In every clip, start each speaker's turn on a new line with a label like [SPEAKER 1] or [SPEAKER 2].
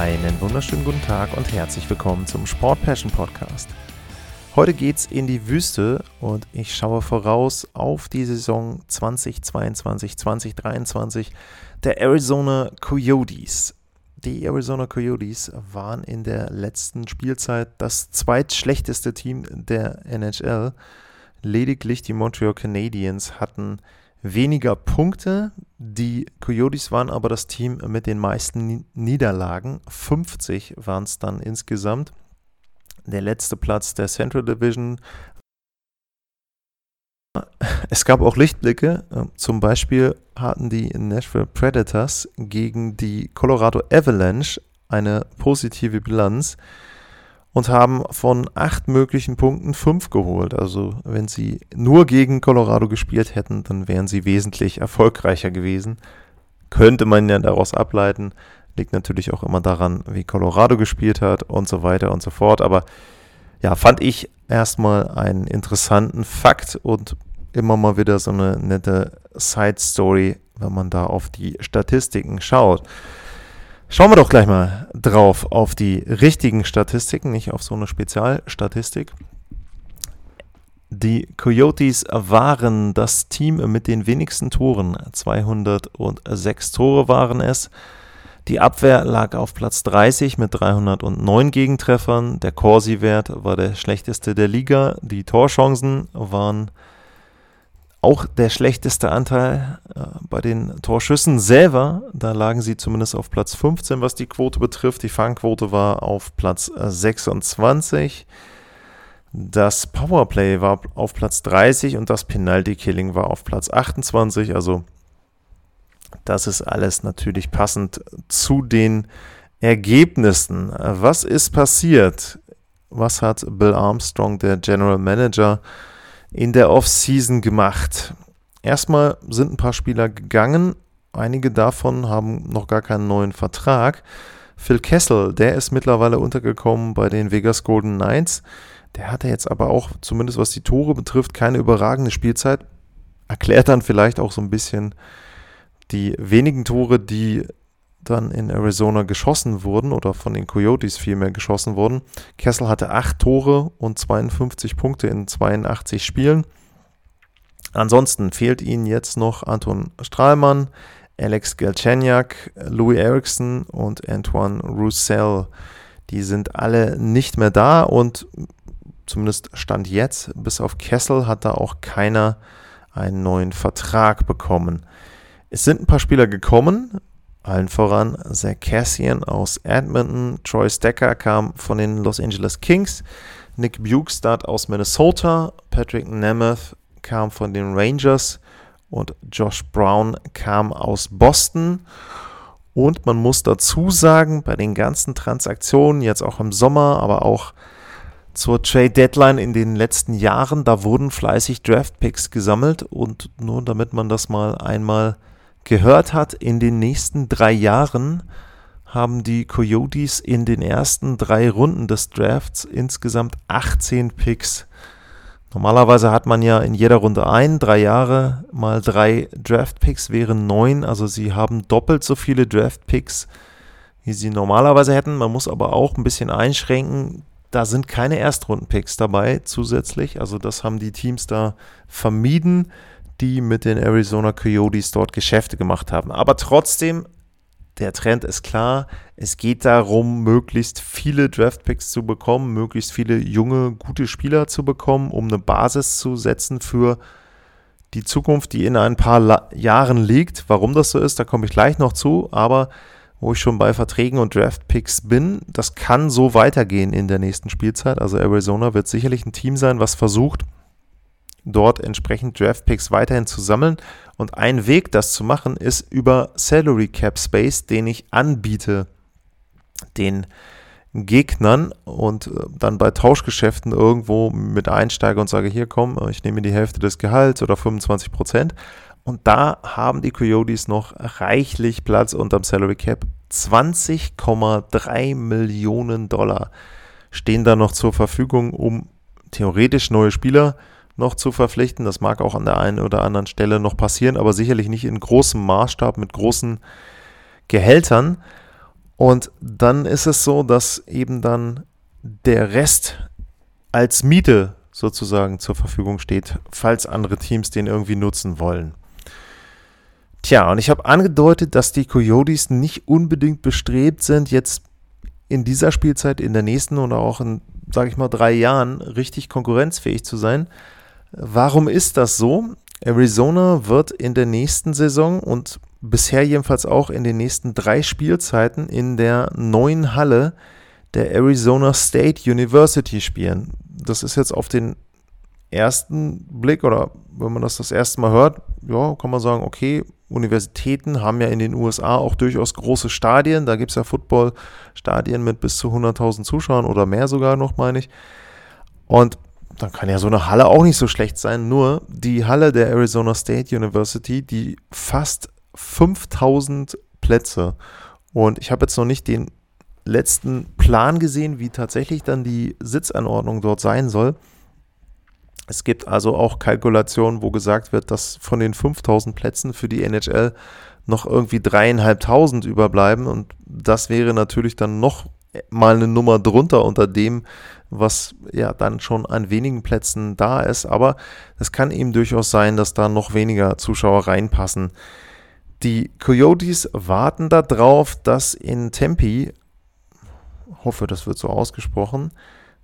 [SPEAKER 1] Einen wunderschönen guten Tag und herzlich willkommen zum Sport Passion Podcast. Heute geht's in die Wüste und ich schaue voraus auf die Saison 2022, 2023 der Arizona Coyotes. Die Arizona Coyotes waren in der letzten Spielzeit das zweitschlechteste Team der NHL. Lediglich die Montreal Canadiens hatten weniger Punkte. Die Coyotes waren aber das Team mit den meisten Niederlagen. 50 waren es dann insgesamt. Der letzte Platz der Central Division. Es gab auch Lichtblicke. Zum Beispiel hatten die Nashville Predators gegen die Colorado Avalanche eine positive Bilanz und haben von acht möglichen Punkten fünf geholt. Also wenn sie nur gegen Colorado gespielt hätten, dann wären sie wesentlich erfolgreicher gewesen. Könnte man ja daraus ableiten. Liegt natürlich auch immer daran, wie Colorado gespielt hat und so weiter und so fort. Aber ja, fand ich erstmal einen interessanten Fakt und immer mal wieder so eine nette Side Story, wenn man da auf die Statistiken schaut. Schauen wir doch gleich mal drauf auf die richtigen Statistiken, nicht auf so eine Spezialstatistik. Die Coyotes waren das Team mit den wenigsten Toren. 206 Tore waren es. Die Abwehr lag auf Platz 30 mit 309 Gegentreffern. Der Corsi-Wert war der schlechteste der Liga. Die Torchancen waren auch der schlechteste Anteil äh, bei den Torschüssen selber. Da lagen sie zumindest auf Platz 15, was die Quote betrifft. Die Fangquote war auf Platz 26. Äh, das Powerplay war auf Platz 30 und das Penalty Killing war auf Platz 28. Also das ist alles natürlich passend zu den Ergebnissen. Was ist passiert? Was hat Bill Armstrong, der General Manager, in der Offseason gemacht? Erstmal sind ein paar Spieler gegangen. Einige davon haben noch gar keinen neuen Vertrag. Phil Kessel, der ist mittlerweile untergekommen bei den Vegas Golden Knights. Der hatte jetzt aber auch, zumindest was die Tore betrifft, keine überragende Spielzeit. Erklärt dann vielleicht auch so ein bisschen die wenigen Tore, die dann in Arizona geschossen wurden oder von den Coyotes vielmehr geschossen wurden. Kessel hatte 8 Tore und 52 Punkte in 82 Spielen. Ansonsten fehlt ihnen jetzt noch Anton Strahlmann, Alex Galchenyuk, Louis Erickson und Antoine Roussel. Die sind alle nicht mehr da und zumindest Stand jetzt, bis auf Kessel, hat da auch keiner einen neuen Vertrag bekommen. Es sind ein paar Spieler gekommen, allen voran Zach Cassian aus Edmonton, Troy Stecker kam von den Los Angeles Kings, Nick Bukestad aus Minnesota, Patrick Nemeth kam von den Rangers. Und Josh Brown kam aus Boston. Und man muss dazu sagen, bei den ganzen Transaktionen, jetzt auch im Sommer, aber auch zur Trade Deadline in den letzten Jahren, da wurden fleißig Draft Picks gesammelt. Und nur damit man das mal einmal gehört hat, in den nächsten drei Jahren haben die Coyotes in den ersten drei Runden des Drafts insgesamt 18 Picks. Normalerweise hat man ja in jeder Runde ein, drei Jahre mal drei Draft-Picks wären neun, also sie haben doppelt so viele Draft-Picks, wie sie normalerweise hätten. Man muss aber auch ein bisschen einschränken, da sind keine Erstrunden-Picks dabei zusätzlich, also das haben die Teams da vermieden die mit den Arizona Coyotes dort Geschäfte gemacht haben. Aber trotzdem, der Trend ist klar. Es geht darum, möglichst viele Draftpicks zu bekommen, möglichst viele junge, gute Spieler zu bekommen, um eine Basis zu setzen für die Zukunft, die in ein paar La Jahren liegt. Warum das so ist, da komme ich gleich noch zu. Aber wo ich schon bei Verträgen und Draftpicks bin, das kann so weitergehen in der nächsten Spielzeit. Also Arizona wird sicherlich ein Team sein, was versucht, dort entsprechend Draftpicks weiterhin zu sammeln. Und ein Weg, das zu machen, ist über Salary Cap Space, den ich anbiete, den Gegnern und äh, dann bei Tauschgeschäften irgendwo mit einsteige und sage, hier komm, ich nehme die Hälfte des Gehalts oder 25 Prozent. Und da haben die Coyotes noch reichlich Platz unterm Salary Cap. 20,3 Millionen Dollar stehen da noch zur Verfügung, um theoretisch neue Spieler noch zu verpflichten. Das mag auch an der einen oder anderen Stelle noch passieren, aber sicherlich nicht in großem Maßstab mit großen Gehältern. Und dann ist es so, dass eben dann der Rest als Miete sozusagen zur Verfügung steht, falls andere Teams den irgendwie nutzen wollen. Tja, und ich habe angedeutet, dass die Coyotes nicht unbedingt bestrebt sind, jetzt in dieser Spielzeit, in der nächsten oder auch in, sage ich mal, drei Jahren richtig konkurrenzfähig zu sein. Warum ist das so? Arizona wird in der nächsten Saison und bisher jedenfalls auch in den nächsten drei Spielzeiten in der neuen Halle der Arizona State University spielen. Das ist jetzt auf den ersten Blick oder wenn man das das erste Mal hört, ja, kann man sagen, okay, Universitäten haben ja in den USA auch durchaus große Stadien. Da gibt es ja Footballstadien mit bis zu 100.000 Zuschauern oder mehr sogar noch, meine ich. Und dann kann ja so eine Halle auch nicht so schlecht sein. Nur die Halle der Arizona State University, die fast 5000 Plätze. Und ich habe jetzt noch nicht den letzten Plan gesehen, wie tatsächlich dann die Sitzanordnung dort sein soll. Es gibt also auch Kalkulationen, wo gesagt wird, dass von den 5000 Plätzen für die NHL noch irgendwie dreieinhalbtausend überbleiben. Und das wäre natürlich dann noch mal eine Nummer drunter unter dem, was ja dann schon an wenigen Plätzen da ist. Aber es kann eben durchaus sein, dass da noch weniger Zuschauer reinpassen. Die Coyotes warten darauf, dass in Tempe, hoffe, das wird so ausgesprochen,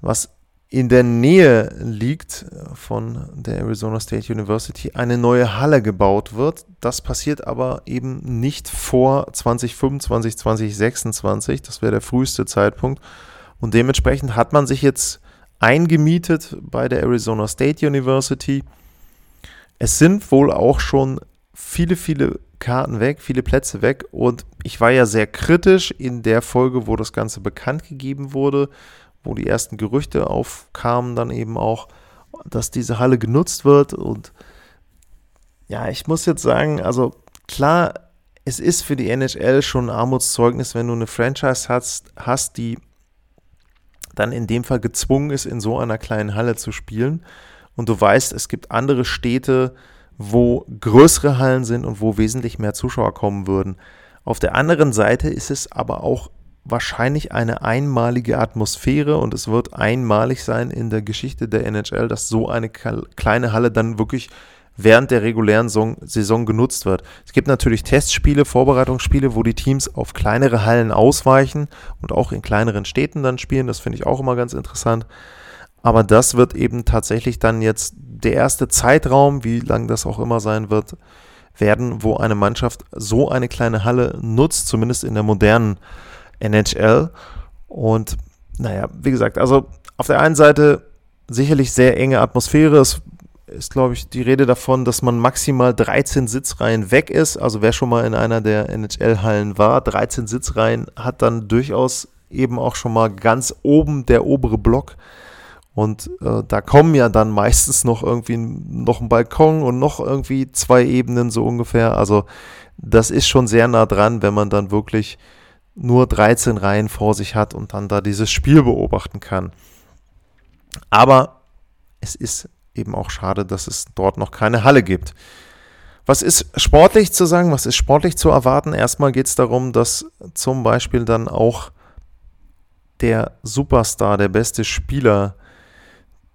[SPEAKER 1] was in der Nähe liegt von der Arizona State University, eine neue Halle gebaut wird. Das passiert aber eben nicht vor 2025, 2026. Das wäre der früheste Zeitpunkt. Und dementsprechend hat man sich jetzt eingemietet bei der Arizona State University. Es sind wohl auch schon viele, viele Karten weg, viele Plätze weg. Und ich war ja sehr kritisch in der Folge, wo das Ganze bekannt gegeben wurde, wo die ersten Gerüchte aufkamen, dann eben auch, dass diese Halle genutzt wird. Und ja, ich muss jetzt sagen, also klar, es ist für die NHL schon ein Armutszeugnis, wenn du eine Franchise hast, hast, die dann in dem Fall gezwungen ist, in so einer kleinen Halle zu spielen. Und du weißt, es gibt andere Städte, wo größere Hallen sind und wo wesentlich mehr Zuschauer kommen würden. Auf der anderen Seite ist es aber auch wahrscheinlich eine einmalige Atmosphäre und es wird einmalig sein in der Geschichte der NHL, dass so eine kleine Halle dann wirklich während der regulären Saison genutzt wird. Es gibt natürlich Testspiele, Vorbereitungsspiele, wo die Teams auf kleinere Hallen ausweichen und auch in kleineren Städten dann spielen. Das finde ich auch immer ganz interessant. Aber das wird eben tatsächlich dann jetzt der erste Zeitraum, wie lang das auch immer sein wird, werden, wo eine Mannschaft so eine kleine Halle nutzt, zumindest in der modernen NHL. Und naja, wie gesagt, also auf der einen Seite sicherlich sehr enge Atmosphäre. Es ist, glaube ich, die Rede davon, dass man maximal 13 Sitzreihen weg ist. Also wer schon mal in einer der NHL-Hallen war, 13 Sitzreihen hat dann durchaus eben auch schon mal ganz oben der obere Block und äh, da kommen ja dann meistens noch irgendwie noch ein Balkon und noch irgendwie zwei Ebenen so ungefähr. Also das ist schon sehr nah dran, wenn man dann wirklich nur 13 Reihen vor sich hat und dann da dieses Spiel beobachten kann. Aber es ist eben auch schade, dass es dort noch keine Halle gibt. Was ist sportlich zu sagen? Was ist sportlich zu erwarten? Erstmal geht es darum, dass zum Beispiel dann auch der Superstar, der beste Spieler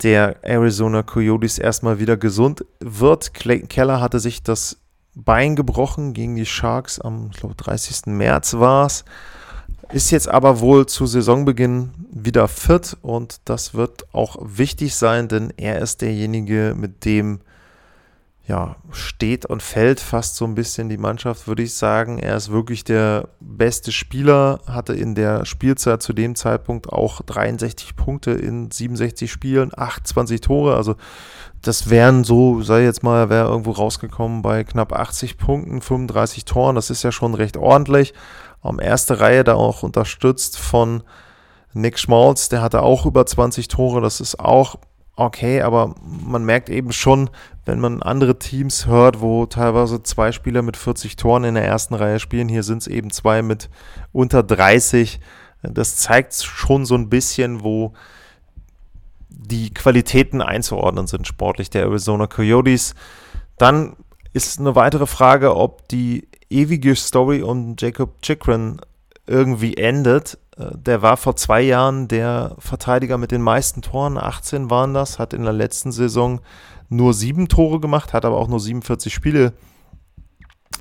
[SPEAKER 1] der Arizona Coyotes erstmal wieder gesund wird. Clayton Keller hatte sich das Bein gebrochen gegen die Sharks am ich glaube, 30. März war es. Ist jetzt aber wohl zu Saisonbeginn wieder fit und das wird auch wichtig sein, denn er ist derjenige, mit dem ja, steht und fällt fast so ein bisschen die Mannschaft, würde ich sagen. Er ist wirklich der beste Spieler, hatte in der Spielzeit zu dem Zeitpunkt auch 63 Punkte in 67 Spielen, 28 Tore. Also das wären so, sei jetzt mal, wäre irgendwo rausgekommen bei knapp 80 Punkten, 35 Toren. Das ist ja schon recht ordentlich. Am erste Reihe da auch unterstützt von Nick Schmalz, der hatte auch über 20 Tore. Das ist auch okay, aber man merkt eben schon, wenn man andere Teams hört, wo teilweise zwei Spieler mit 40 Toren in der ersten Reihe spielen, hier sind es eben zwei mit unter 30. Das zeigt schon so ein bisschen, wo die Qualitäten einzuordnen sind sportlich der Arizona Coyotes. Dann ist eine weitere Frage, ob die ewige Story um Jacob Chikrin irgendwie endet. Äh, der war vor zwei Jahren der Verteidiger mit den meisten Toren, 18 waren das, hat in der letzten Saison nur sieben Tore gemacht, hat aber auch nur 47 Spiele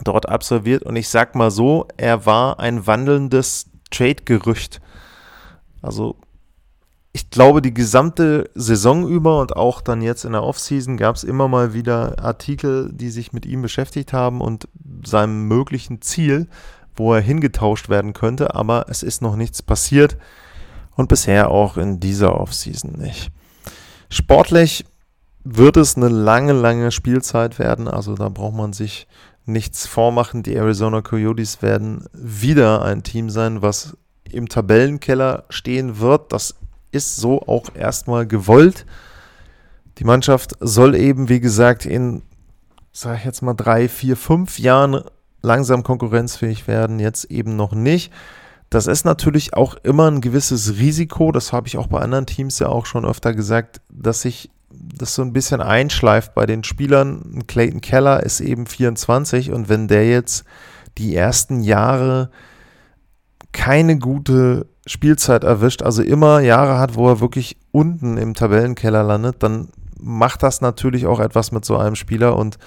[SPEAKER 1] dort absolviert. Und ich sag mal so, er war ein wandelndes Trade-Gerücht. Also ich glaube, die gesamte Saison über und auch dann jetzt in der Offseason gab es immer mal wieder Artikel, die sich mit ihm beschäftigt haben und seinem möglichen Ziel wo er hingetauscht werden könnte, aber es ist noch nichts passiert und bisher auch in dieser Offseason nicht. Sportlich wird es eine lange, lange Spielzeit werden, also da braucht man sich nichts vormachen. Die Arizona Coyotes werden wieder ein Team sein, was im Tabellenkeller stehen wird. Das ist so auch erstmal gewollt. Die Mannschaft soll eben, wie gesagt, in, sag ich jetzt mal, drei, vier, fünf Jahren langsam konkurrenzfähig werden, jetzt eben noch nicht. Das ist natürlich auch immer ein gewisses Risiko, das habe ich auch bei anderen Teams ja auch schon öfter gesagt, dass sich das so ein bisschen einschleift bei den Spielern. Clayton Keller ist eben 24 und wenn der jetzt die ersten Jahre keine gute Spielzeit erwischt, also immer Jahre hat, wo er wirklich unten im Tabellenkeller landet, dann macht das natürlich auch etwas mit so einem Spieler und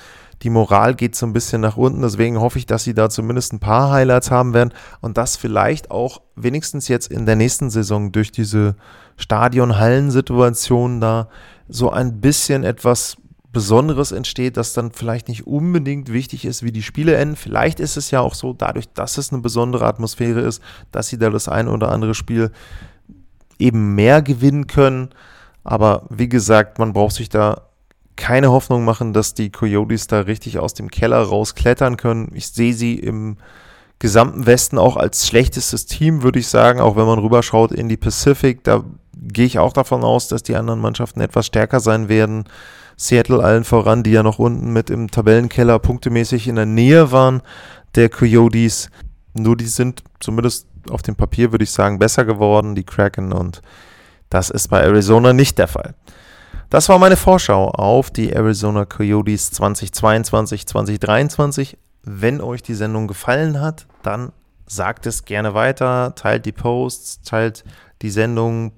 [SPEAKER 1] die Moral geht so ein bisschen nach unten. Deswegen hoffe ich, dass sie da zumindest ein paar Highlights haben werden und dass vielleicht auch wenigstens jetzt in der nächsten Saison durch diese Stadion-Hallen-Situation da so ein bisschen etwas Besonderes entsteht, das dann vielleicht nicht unbedingt wichtig ist, wie die Spiele enden. Vielleicht ist es ja auch so, dadurch, dass es eine besondere Atmosphäre ist, dass sie da das eine oder andere Spiel eben mehr gewinnen können. Aber wie gesagt, man braucht sich da keine Hoffnung machen, dass die Coyotes da richtig aus dem Keller rausklettern können. Ich sehe sie im gesamten Westen auch als schlechtestes Team, würde ich sagen, auch wenn man rüberschaut in die Pacific. Da gehe ich auch davon aus, dass die anderen Mannschaften etwas stärker sein werden. Seattle allen voran, die ja noch unten mit im Tabellenkeller punktemäßig in der Nähe waren der Coyotes. Nur die sind zumindest auf dem Papier, würde ich sagen, besser geworden, die Kraken. Und das ist bei Arizona nicht der Fall. Das war meine Vorschau auf die Arizona Coyotes 2022, 2023. Wenn euch die Sendung gefallen hat, dann sagt es gerne weiter, teilt die Posts, teilt die Sendung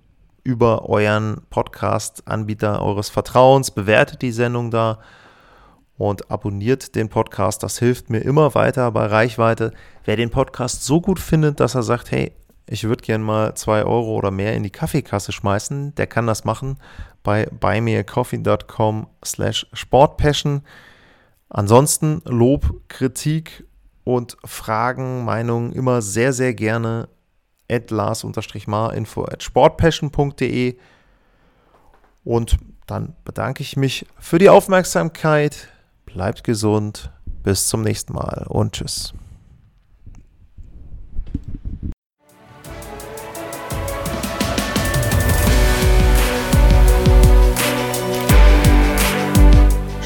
[SPEAKER 1] über euren Podcast-Anbieter eures Vertrauens, bewertet die Sendung da und abonniert den Podcast. Das hilft mir immer weiter bei Reichweite. Wer den Podcast so gut findet, dass er sagt, hey, ich würde gerne mal zwei Euro oder mehr in die Kaffeekasse schmeißen, der kann das machen bei buymeacoffee.com slash sportpassion. Ansonsten Lob, Kritik und Fragen, Meinungen immer sehr, sehr gerne at lars-mar info at sportpassion.de und dann bedanke ich mich für die Aufmerksamkeit. Bleibt gesund. Bis zum nächsten Mal und tschüss.